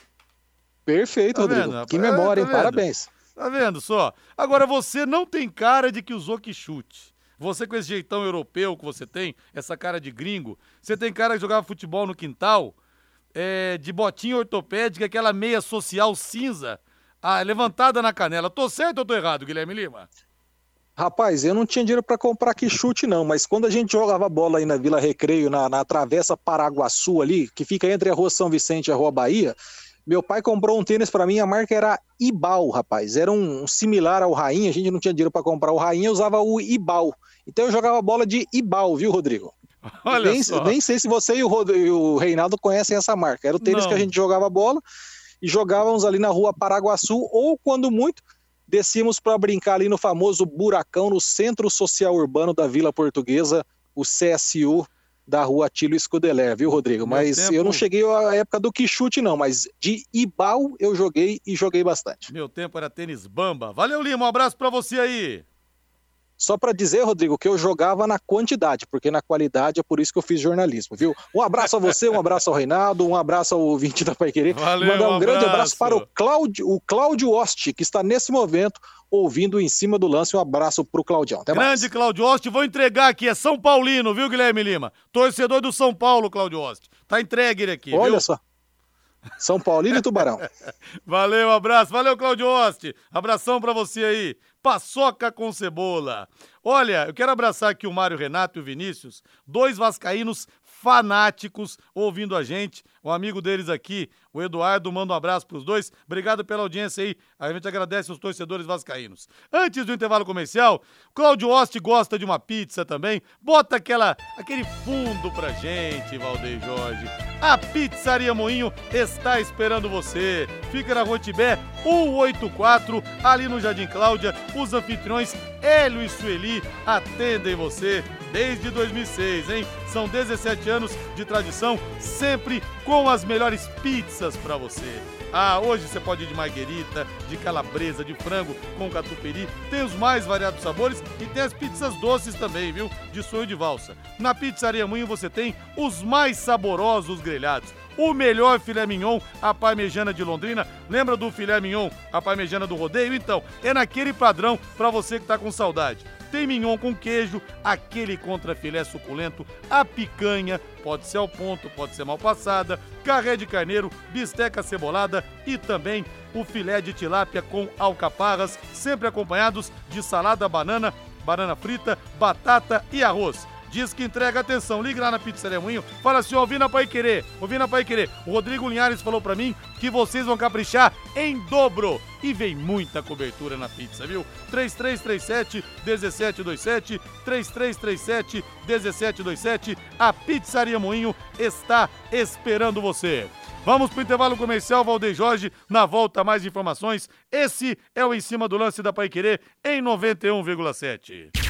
Perfeito, tá Rodrigo. Vendo? Que memória, é, tá hein? Parabéns. Tá vendo só? Agora, você não tem cara de que usou que chute. Você com esse jeitão europeu que você tem, essa cara de gringo, você tem cara que jogava futebol no quintal, é, de botinha ortopédica, aquela meia social cinza, ah, levantada na canela. Tô certo ou tô errado, Guilherme Lima? Rapaz, eu não tinha dinheiro para comprar que chute não, mas quando a gente jogava bola aí na Vila Recreio, na, na Travessa Paraguaçu ali, que fica entre a Rua São Vicente e a Rua Bahia, meu pai comprou um tênis para mim, a marca era Ibal, rapaz. Era um, similar ao Rainha, a gente não tinha dinheiro para comprar o Rainha, usava o Ibal. Então eu jogava bola de Ibal, viu, Rodrigo? (laughs) Olha nem, só. nem sei se você e o, e o Reinaldo conhecem essa marca. Era o tênis não. que a gente jogava bola e jogávamos ali na rua Paraguaçu, ou quando muito, descíamos para brincar ali no famoso Buracão, no Centro Social Urbano da Vila Portuguesa, o CSU da rua Atílio Escudeler, viu, Rodrigo? Mas tempo... eu não cheguei à época do Quixute, não, mas de Ibal eu joguei e joguei bastante. Meu tempo era tênis bamba. Valeu, Lima, um abraço para você aí. Só para dizer, Rodrigo, que eu jogava na quantidade, porque na qualidade é por isso que eu fiz jornalismo, viu? Um abraço a você, um abraço ao Reinaldo, um abraço ao ouvinte da Pai Querer. Valeu, Mandar um, um grande abraço para o Cláudio, o Cláudio Oste, que está nesse momento ouvindo em cima do lance. Um abraço para o Claudião. Até Grande mais. Cláudio Oste, vou entregar aqui, é São Paulino, viu, Guilherme Lima? Torcedor do São Paulo, Cláudio Oste. Tá entregue ele aqui. Olha viu? só. São Paulino e Tubarão. (laughs) Valeu, um abraço. Valeu, Claudio Oste. Abração para você aí. Paçoca com cebola. Olha, eu quero abraçar aqui o Mário Renato e o Vinícius, dois vascaínos fanáticos ouvindo a gente. Um amigo deles aqui, o Eduardo, manda um abraço para os dois. Obrigado pela audiência aí. A gente agradece os torcedores vascaínos. Antes do intervalo comercial, Cláudio Oste gosta de uma pizza também. Bota aquela aquele fundo pra gente, Valdeir Jorge. A Pizzaria Moinho está esperando você. Fica na Rua Tibé 184, ali no Jardim Cláudia. Os anfitriões Hélio e Sueli atendem você desde 2006, hein? São 17 anos de tradição, sempre com as melhores pizzas para você. Ah, hoje você pode ir de marguerita, de calabresa, de frango com catupiry. Tem os mais variados sabores e tem as pizzas doces também, viu? De sonho de valsa. Na Pizzaria Moinho você tem os mais saborosos grelhados. O melhor filé mignon, a parmejana de Londrina. Lembra do filé mignon, a parmejana do rodeio? Então, é naquele padrão para você que tá com saudade tem mignon com queijo, aquele contra filé suculento, a picanha, pode ser ao ponto, pode ser mal passada, carré de carneiro, bisteca cebolada e também o filé de tilápia com alcaparras, sempre acompanhados de salada banana, banana frita, batata e arroz. Diz que entrega atenção. Liga lá na Pizzaria Moinho. Fala assim, ouvi na Pai Querer. Ouvi na Pai Querer. O Rodrigo Linhares falou para mim que vocês vão caprichar em dobro. E vem muita cobertura na pizza, viu? 3337 1727 3337 1727. A Pizzaria Moinho está esperando você. Vamos para o intervalo comercial, Valdeir Jorge. Na volta, mais informações. Esse é o Em Cima do Lance da Pai Querer em 91,7.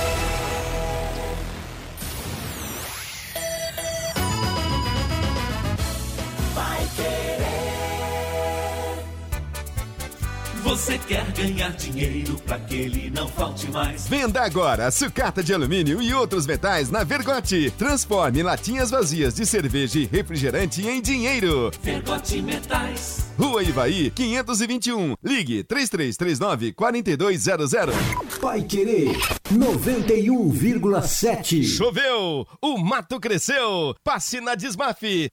Você quer ganhar dinheiro para que ele não falte mais? Venda agora sucata de alumínio e outros metais na Vergote. Transforme latinhas vazias de cerveja e refrigerante em dinheiro. Vergote Metais. Rua Ivaí, 521. Ligue 3339 4200. Vai Querer 91,7. Choveu, o mato cresceu. Passe na Desmafe.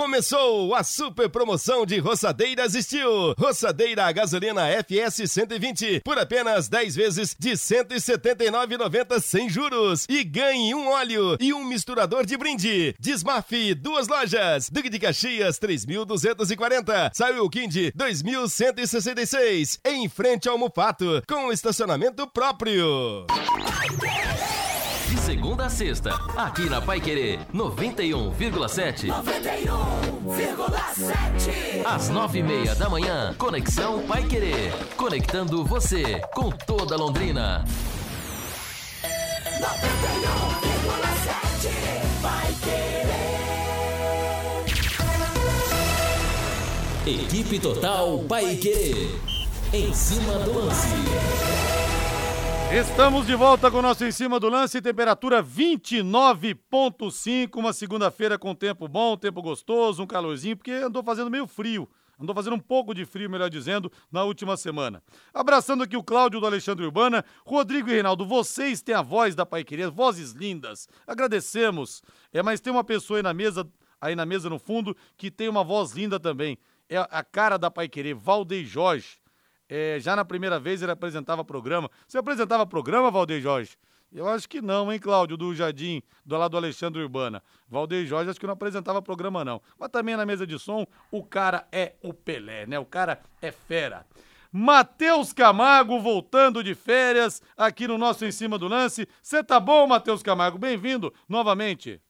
Começou a super promoção de roçadeiras Steel. Roçadeira a gasolina FS 120 por apenas 10 vezes de 179,90 sem juros. E ganhe um óleo e um misturador de brinde. Desmafe, duas lojas. Duque de Caxias, 3.240. Saiu Kind, 2.166. Em frente ao Mufato, com estacionamento próprio. Segunda a sexta, aqui na Pai Querer 91,7. 91,7. Às nove e meia da manhã, Conexão Pai Querer. Conectando você com toda Londrina. 91,7. Vai querer. Equipe Total Pai Querer. Em cima do lance. Estamos de volta com o nosso Em Cima do Lance, temperatura 29,5, uma segunda-feira com tempo bom, tempo gostoso, um calorzinho, porque andou fazendo meio frio, andou fazendo um pouco de frio, melhor dizendo, na última semana. Abraçando aqui o Cláudio do Alexandre Urbana, Rodrigo e Reinaldo, vocês têm a voz da Pai Querer, vozes lindas, agradecemos. É, mas tem uma pessoa aí na mesa, aí na mesa no fundo, que tem uma voz linda também, é a cara da Pai Querer, Valdeir Jorge. É, já na primeira vez ele apresentava programa. Você apresentava programa, Valdeir Jorge? Eu acho que não, hein, Cláudio, do Jardim, do lado do Alexandre Urbana. Valdeir Jorge acho que não apresentava programa, não. Mas também na mesa de som, o cara é o Pelé, né? O cara é fera. Matheus Camargo voltando de férias aqui no nosso Em Cima do Lance. Você tá bom, Matheus Camargo? Bem-vindo novamente.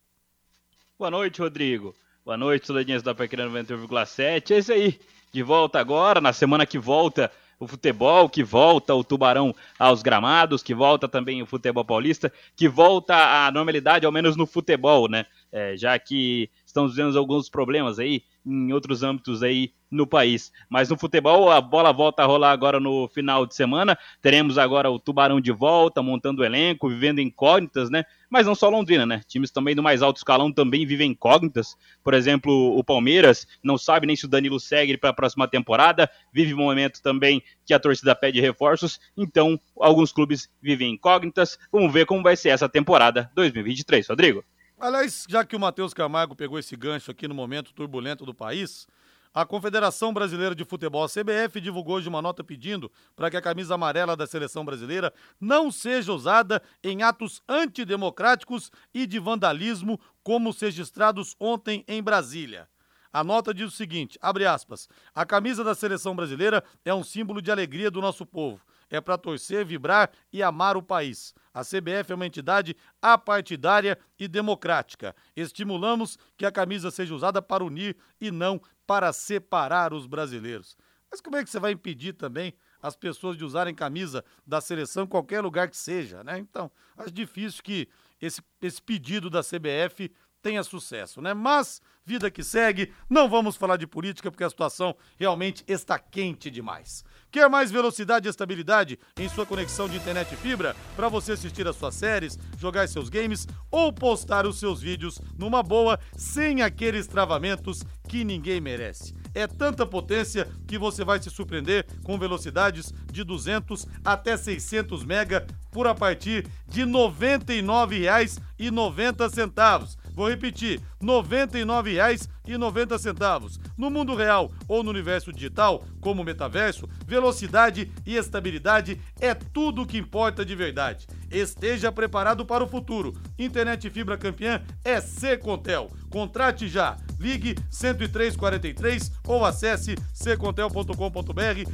Boa noite, Rodrigo. Boa noite, Soledinhas da Pequena 91,7. É isso aí. De volta agora, na semana que volta o futebol, que volta o Tubarão aos gramados, que volta também o futebol paulista, que volta à normalidade, ao menos no futebol, né? É, já que estamos vendo alguns problemas aí em outros âmbitos aí no país. Mas no futebol, a bola volta a rolar agora no final de semana. Teremos agora o Tubarão de volta, montando o elenco, vivendo incógnitas, né? Mas não só Londrina, né? Times também do mais alto escalão também vivem incógnitas. Por exemplo, o Palmeiras não sabe nem se o Danilo segue para a próxima temporada, vive um momento também que a torcida pede reforços. Então, alguns clubes vivem incógnitas. Vamos ver como vai ser essa temporada 2023, Rodrigo. Aliás, já que o Matheus Camargo pegou esse gancho aqui no momento turbulento do país, a Confederação Brasileira de Futebol, a CBF, divulgou hoje uma nota pedindo para que a camisa amarela da seleção brasileira não seja usada em atos antidemocráticos e de vandalismo, como os registrados ontem em Brasília. A nota diz o seguinte, abre aspas, a camisa da seleção brasileira é um símbolo de alegria do nosso povo. É para torcer, vibrar e amar o país. A CBF é uma entidade apartidária e democrática. Estimulamos que a camisa seja usada para unir e não para separar os brasileiros. Mas como é que você vai impedir também as pessoas de usarem camisa da seleção em qualquer lugar que seja, né? Então, acho difícil que esse, esse pedido da CBF tenha sucesso, né? Mas, vida que segue, não vamos falar de política porque a situação realmente está quente demais. Quer mais velocidade e estabilidade em sua conexão de internet e fibra para você assistir as suas séries, jogar seus games ou postar os seus vídeos numa boa, sem aqueles travamentos que ninguém merece? É tanta potência que você vai se surpreender com velocidades de 200 até 600 mega por a partir de R$ 99,90. Vou repetir, R$ 99,90. No mundo real ou no universo digital, como metaverso, velocidade e estabilidade é tudo o que importa de verdade. Esteja preparado para o futuro. Internet fibra campeã é Secontel. Contrate já. Ligue 10343 ou acesse secontel.com.br.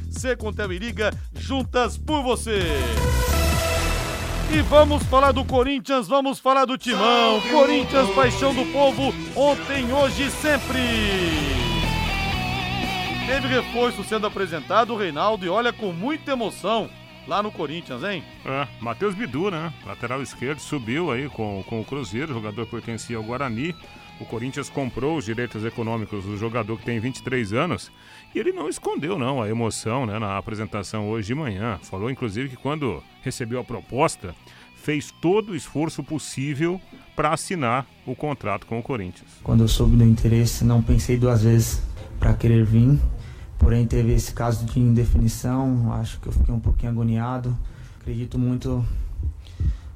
Secontel e liga juntas por você. E vamos falar do Corinthians, vamos falar do Timão. Corinthians, paixão do povo, ontem, hoje sempre. Teve reforço sendo apresentado, o Reinaldo, e olha com muita emoção lá no Corinthians, hein? É, Matheus Bidu, né? Lateral esquerdo, subiu aí com, com o Cruzeiro, o jogador pertencia ao Guarani. O Corinthians comprou os direitos econômicos do jogador que tem 23 anos e ele não escondeu não a emoção né, na apresentação hoje de manhã. Falou inclusive que quando recebeu a proposta, fez todo o esforço possível para assinar o contrato com o Corinthians. Quando eu soube do interesse, não pensei duas vezes para querer vir. Porém, teve esse caso de indefinição. Acho que eu fiquei um pouquinho agoniado. Acredito muito,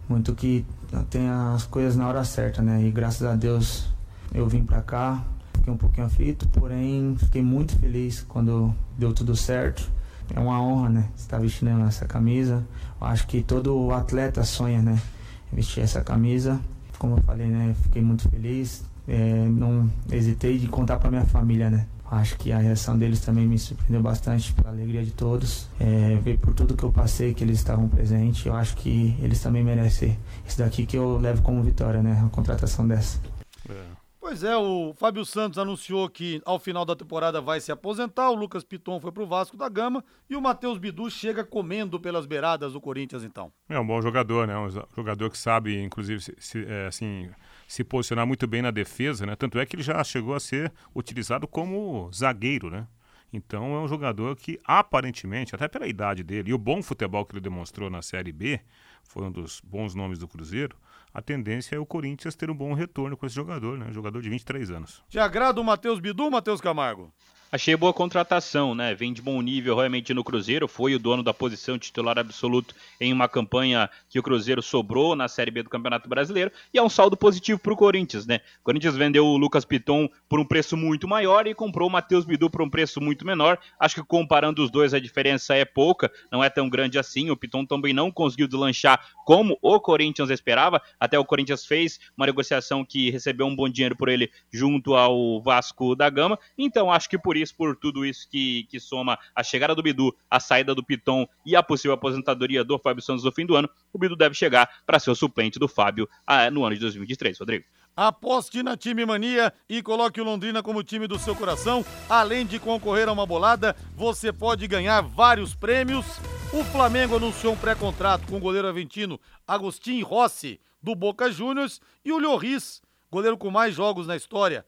muito que tenha as coisas na hora certa, né? E graças a Deus eu vim para cá. Fiquei um pouquinho aflito, porém fiquei muito feliz quando deu tudo certo. É uma honra, né? Estar vestindo essa camisa. Eu acho que todo atleta sonha, né? Vestir essa camisa. Como eu falei, né? Fiquei muito feliz. é, não hesitei de contar para minha família, né? Acho que a reação deles também me surpreendeu bastante pela alegria de todos. É, ver por tudo que eu passei, que eles estavam presentes. Eu acho que eles também merecem isso daqui que eu levo como vitória, né? A contratação dessa. Pois é, o Fábio Santos anunciou que ao final da temporada vai se aposentar, o Lucas Piton foi pro Vasco da Gama e o Matheus Bidu chega comendo pelas beiradas do Corinthians então. É um bom jogador, né? Um jogador que sabe, inclusive, se, se, é, assim, se posicionar muito bem na defesa, né? Tanto é que ele já chegou a ser utilizado como zagueiro, né? Então é um jogador que aparentemente, até pela idade dele e o bom futebol que ele demonstrou na Série B, foi um dos bons nomes do Cruzeiro, a tendência é o Corinthians ter um bom retorno com esse jogador, né? Um jogador de 23 anos. Te agrada o Matheus Bidu, Matheus Camargo? Achei boa contratação, né? Vem de bom nível realmente no Cruzeiro, foi o dono da posição titular absoluto em uma campanha que o Cruzeiro sobrou na Série B do Campeonato Brasileiro e é um saldo positivo para o Corinthians, né? O Corinthians vendeu o Lucas Piton por um preço muito maior e comprou o Matheus Bidu por um preço muito menor. Acho que comparando os dois a diferença é pouca, não é tão grande assim. O Piton também não conseguiu deslanchar como o Corinthians esperava. Até o Corinthians fez uma negociação que recebeu um bom dinheiro por ele junto ao Vasco da Gama. Então acho que por isso, por tudo isso que, que soma a chegada do Bidu, a saída do Piton e a possível aposentadoria do Fábio Santos no fim do ano, o Bidu deve chegar para ser o suplente do Fábio ah, no ano de 2023, Rodrigo. Aposte na Time Mania e coloque o Londrina como time do seu coração. Além de concorrer a uma bolada, você pode ganhar vários prêmios. O Flamengo anunciou um pré-contrato com o goleiro argentino Agostinho Rossi, do Boca Juniors, e o Lloris, goleiro com mais jogos na história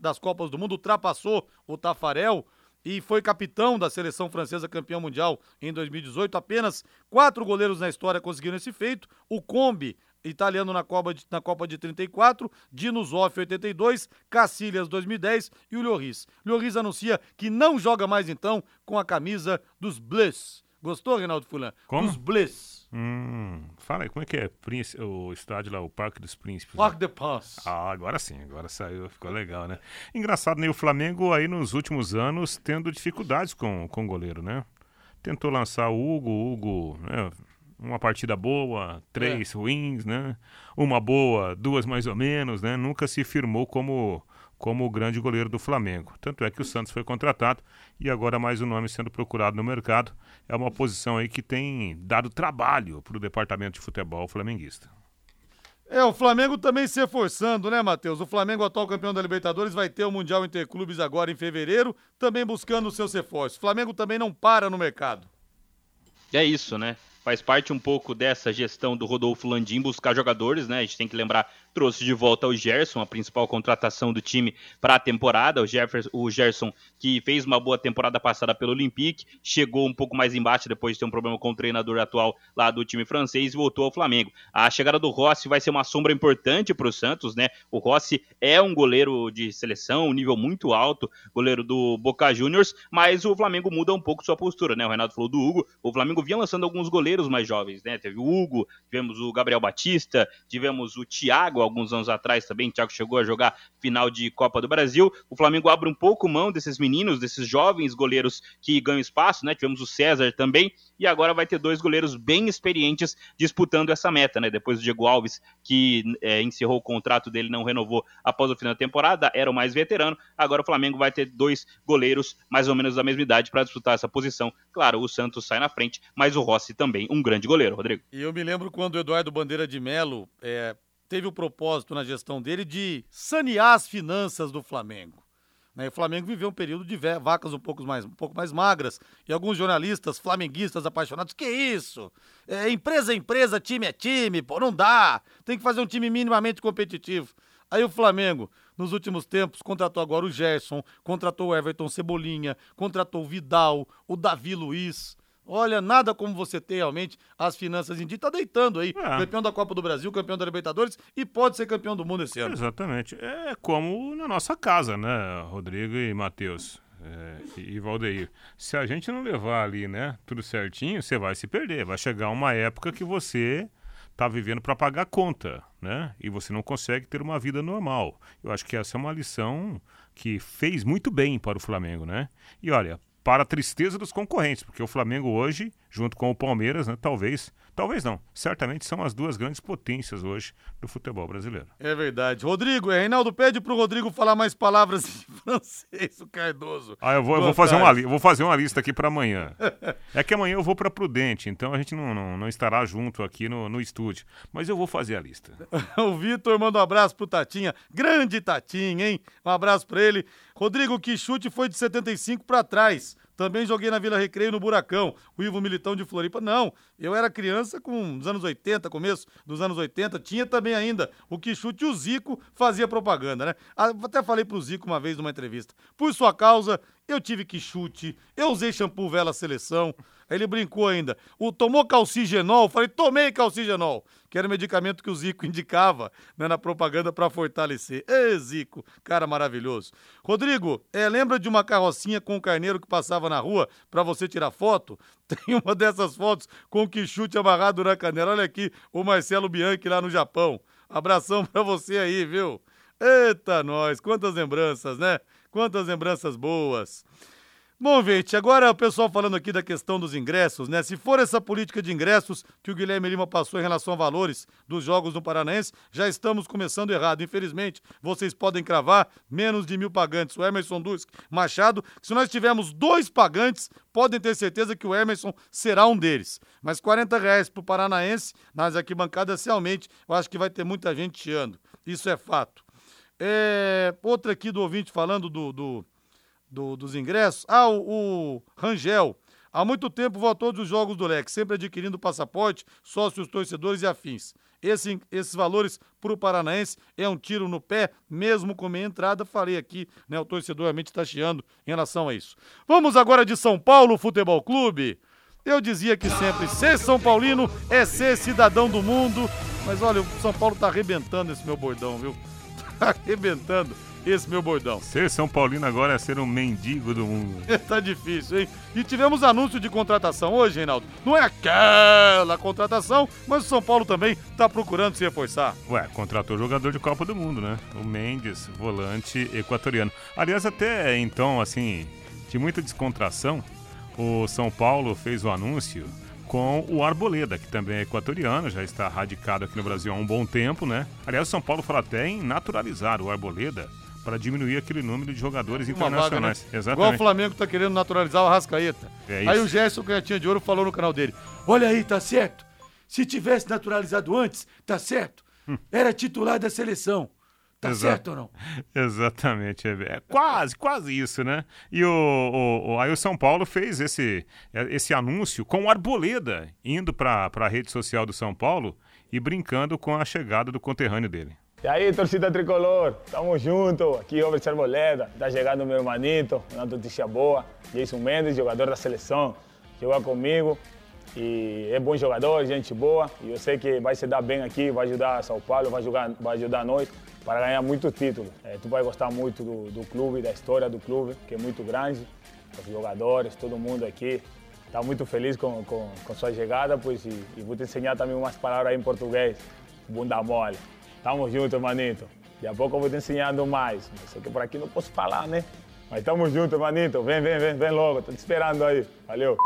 das Copas do Mundo, ultrapassou o Tafarel e foi capitão da seleção francesa campeã mundial em 2018. Apenas quatro goleiros na história conseguiram esse feito. O Combi, italiano na Copa de, na Copa de 34, Dino Zoff 82, Cacilhas 2010 e o Lloris. Lloris anuncia que não joga mais então com a camisa dos Bleus. Gostou, Reinaldo Fulan? Como? Dos Bleus. Hum, fala aí, como é que é Príncipe, o estádio lá, o Parque dos Príncipes? Parque de Paz. Ah, agora sim, agora saiu, ficou legal, né? Engraçado, né? O Flamengo aí nos últimos anos tendo dificuldades com, com o goleiro, né? Tentou lançar o Hugo, o Hugo, né? uma partida boa, três é. ruins, né? Uma boa, duas mais ou menos, né? Nunca se firmou como como o grande goleiro do Flamengo. Tanto é que o Santos foi contratado e agora mais um nome sendo procurado no mercado. É uma posição aí que tem dado trabalho para o departamento de futebol flamenguista. É, o Flamengo também se esforçando, né, Matheus? O Flamengo, atual campeão da Libertadores, vai ter o Mundial Interclubes agora em fevereiro, também buscando os seus reforços. O Flamengo também não para no mercado. É isso, né? Faz parte um pouco dessa gestão do Rodolfo Landim buscar jogadores, né? A gente tem que lembrar trouxe de volta o Gerson, a principal contratação do time para a temporada. O, Jefferson, o Gerson, que fez uma boa temporada passada pelo Olympique, chegou um pouco mais embaixo depois de ter um problema com o treinador atual lá do time francês e voltou ao Flamengo. A chegada do Rossi vai ser uma sombra importante para o Santos, né? O Rossi é um goleiro de seleção, um nível muito alto, goleiro do Boca Juniors, mas o Flamengo muda um pouco sua postura, né? O Renato falou do Hugo, o Flamengo vinha lançando alguns goleiros mais jovens, né? Teve o Hugo, tivemos o Gabriel Batista, tivemos o Thiago, alguns anos atrás também, o Thiago chegou a jogar final de Copa do Brasil. O Flamengo abre um pouco mão desses meninos, desses jovens goleiros que ganham espaço, né? Tivemos o César também, e agora vai ter dois goleiros bem experientes disputando essa meta, né? Depois do Diego Alves, que é, encerrou o contrato dele, não renovou após o final da temporada, era o mais veterano. Agora o Flamengo vai ter dois goleiros mais ou menos da mesma idade para disputar essa posição. Claro, o Santos sai na frente, mas o Rossi também um grande goleiro, Rodrigo. E eu me lembro quando o Eduardo Bandeira de Melo é, teve o propósito na gestão dele de sanear as finanças do Flamengo. Né? O Flamengo viveu um período de vacas um pouco, mais, um pouco mais magras e alguns jornalistas flamenguistas apaixonados, que isso? É, empresa é empresa, time é time, pô, não dá. Tem que fazer um time minimamente competitivo. Aí o Flamengo, nos últimos tempos, contratou agora o Gerson, contratou o Everton Cebolinha, contratou o Vidal, o Davi Luiz. Olha, nada como você ter realmente as finanças em dia. Tá deitando aí. É. Campeão da Copa do Brasil, campeão da Libertadores e pode ser campeão do mundo esse ano. Exatamente. É como na nossa casa, né, Rodrigo e Matheus. É, e Valdeir, se a gente não levar ali, né, tudo certinho, você vai se perder. Vai chegar uma época que você tá vivendo para pagar conta, né? E você não consegue ter uma vida normal. Eu acho que essa é uma lição que fez muito bem para o Flamengo, né? E olha, para a tristeza dos concorrentes, porque o Flamengo hoje junto com o Palmeiras, né? Talvez, talvez não, certamente são as duas grandes potências hoje do futebol brasileiro. É verdade. Rodrigo, é, Reinaldo pede pro Rodrigo falar mais palavras em (laughs) francês, o Cardoso. Ah, eu vou, eu vou fazer uma, vou fazer uma lista aqui para amanhã. É que amanhã eu vou para Prudente, então a gente não, não, não estará junto aqui no, no estúdio. Mas eu vou fazer a lista. (laughs) o Vitor manda um abraço pro Tatinha. Grande Tatinha, hein? Um abraço pra ele. Rodrigo, que chute foi de 75 pra trás. Também joguei na Vila Recreio no Buracão, o Ivo Militão de Floripa. Não, eu era criança com os anos 80, começo dos anos 80, tinha também ainda o que chute o Zico fazia propaganda, né? Ah, Até falei pro Zico uma vez numa entrevista. Por sua causa, eu tive que chute, eu usei shampoo Vela Seleção. Aí ele brincou ainda. O tomou calcigenol? Falei, tomei calcigenol, que era o medicamento que o Zico (laughs) indicava né, na propaganda para fortalecer. Ê, Zico, cara maravilhoso. Rodrigo, é, lembra de uma carrocinha com o carneiro que passava na rua para você tirar foto? (laughs) Tem uma dessas fotos com o que chute amarrado na canela. Olha aqui, o Marcelo Bianchi lá no Japão. Abração pra você aí, viu? Eita, nós, quantas lembranças, né? Quantas lembranças boas. Bom, gente, agora o pessoal falando aqui da questão dos ingressos, né? Se for essa política de ingressos que o Guilherme Lima passou em relação a valores dos jogos no Paranaense, já estamos começando errado. Infelizmente, vocês podem cravar menos de mil pagantes. O Emerson Dusk Machado, se nós tivermos dois pagantes, podem ter certeza que o Emerson será um deles. Mas 40 reais pro Paranaense, nas arquibancadas, realmente, eu acho que vai ter muita gente chiando. Isso é fato. É, outra aqui do ouvinte falando do, do, do- dos ingressos. Ah, o, o Rangel. Há muito tempo vou a todos os jogos do Leque, sempre adquirindo passaporte, sócios, torcedores e afins. Esse- esses valores para o Paranaense é um tiro no pé, mesmo com meia entrada. Falei aqui, né? O torcedor realmente está chiando em relação a isso. Vamos agora de São Paulo Futebol Clube. Eu dizia que sempre ser São Paulino é ser cidadão do mundo. Mas olha, o São Paulo tá arrebentando esse meu bordão, viu? (laughs) Arrebentando esse meu bordão. Ser São Paulino agora é ser um mendigo do mundo. (laughs) tá difícil, hein? E tivemos anúncio de contratação hoje, Reinaldo. Não é aquela contratação, mas o São Paulo também tá procurando se reforçar. Ué, contratou jogador de Copa do Mundo, né? O Mendes, volante equatoriano. Aliás, até então, assim, de muita descontração, o São Paulo fez o anúncio com o Arboleda, que também é equatoriano, já está radicado aqui no Brasil há um bom tempo, né? Aliás, o São Paulo fala até em naturalizar o Arboleda para diminuir aquele número de jogadores Uma vaga, né? internacionais. Igual o Exatamente. Flamengo tá querendo naturalizar o Arrascaeta. É Aí o Gerson Canhotinha de Ouro falou no canal dele: Olha aí, tá certo. Se tivesse naturalizado antes, tá certo. Era titular da seleção. Tá Exato. certo ou não? Exatamente, é, é quase, quase isso, né? E o, o- o- aí o São Paulo fez esse, é, esse anúncio com o Arboleda indo para a rede social do São Paulo e brincando com a chegada do conterrâneo dele. E aí, torcida tricolor, tamo junto. Aqui, Robert Arboleda, tá chegando meu hermanito, uma notícia boa. Jason Mendes, jogador da seleção, joga comigo e é bom jogador, gente boa. E eu sei que vai se dar bem aqui, vai ajudar São Paulo, vai, jogar, vai ajudar nós para ganhar muito título. É, tu vai gostar muito do, do clube, da história do clube, que é muito grande. Os jogadores, todo mundo aqui. Tá muito feliz com, com, com sua chegada, pois, e, e vou te ensinar também umas palavras em português. Bunda mole. Tamo junto, manito. Daqui a pouco eu vou te ensinando mais. Só que por aqui não posso falar, né? Mas tamo junto, manito. Vem, vem, vem, vem logo. Tô te esperando aí. Valeu.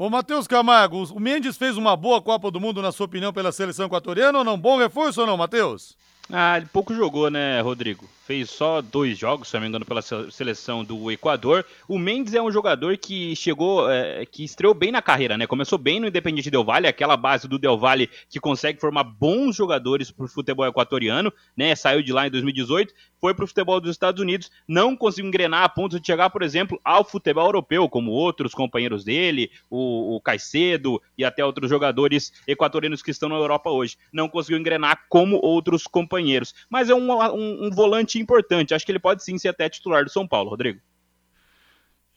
Ô, Matheus Camargo, o Mendes fez uma boa Copa do Mundo, na sua opinião, pela seleção equatoriana ou não? Bom reforço ou não, Matheus? Ah, ele pouco jogou, né, Rodrigo? Fez só dois jogos, se não me engano, pela se- seleção do Equador. O Mendes é um jogador que chegou, é, que estreou bem na carreira, né? Começou bem no Independiente Del Valle, aquela base do Del Valle que consegue formar bons jogadores pro futebol equatoriano, né? Saiu de lá em 2018, foi pro futebol dos Estados Unidos, não conseguiu engrenar a ponto de chegar, por exemplo, ao futebol europeu, como outros companheiros dele, o, o Caicedo e até outros jogadores equatorianos que estão na Europa hoje. Não conseguiu engrenar como outros companheiros. Mas é um, um- um volante importante. Acho que ele pode sim ser até titular do São Paulo, Rodrigo.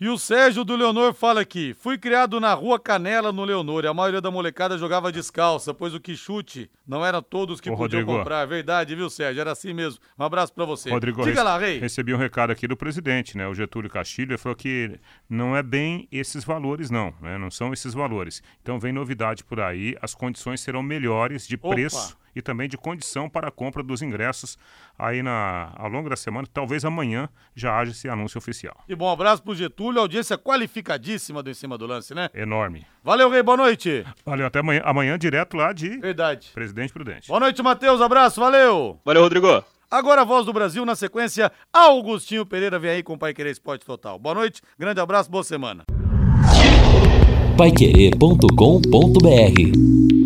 E o Sérgio do Leonor fala aqui: fui criado na Rua Canela, no Leonor, e a maioria da molecada jogava descalça, pois o que chute não eram todos que Ô, podiam Rodrigo. comprar. É verdade, viu, Sérgio? Era assim mesmo. Um abraço pra você. Rodrigo, Diga lá, Rei. recebi um recado aqui do presidente, né? O Getúlio Castilho, ele falou que não é bem esses valores, não, né? Não são esses valores. Então vem novidade por aí, as condições serão melhores de Opa. preço e também de condição para a compra dos ingressos aí na, ao longo da semana. Talvez amanhã já haja esse anúncio oficial. E bom abraço pro Getúlio, audiência qualificadíssima do Em Cima do Lance, né? Enorme. Valeu, Rei, boa noite. Valeu, até amanhã, amanhã direto lá de Verdade. Presidente Prudente. Boa noite, Matheus, abraço, valeu. Valeu, Rodrigo. Agora a voz do Brasil, na sequência, Augustinho Pereira vem aí com o Pai Querer Esporte Total. Boa noite, grande abraço, boa semana. Paiquerê.com.br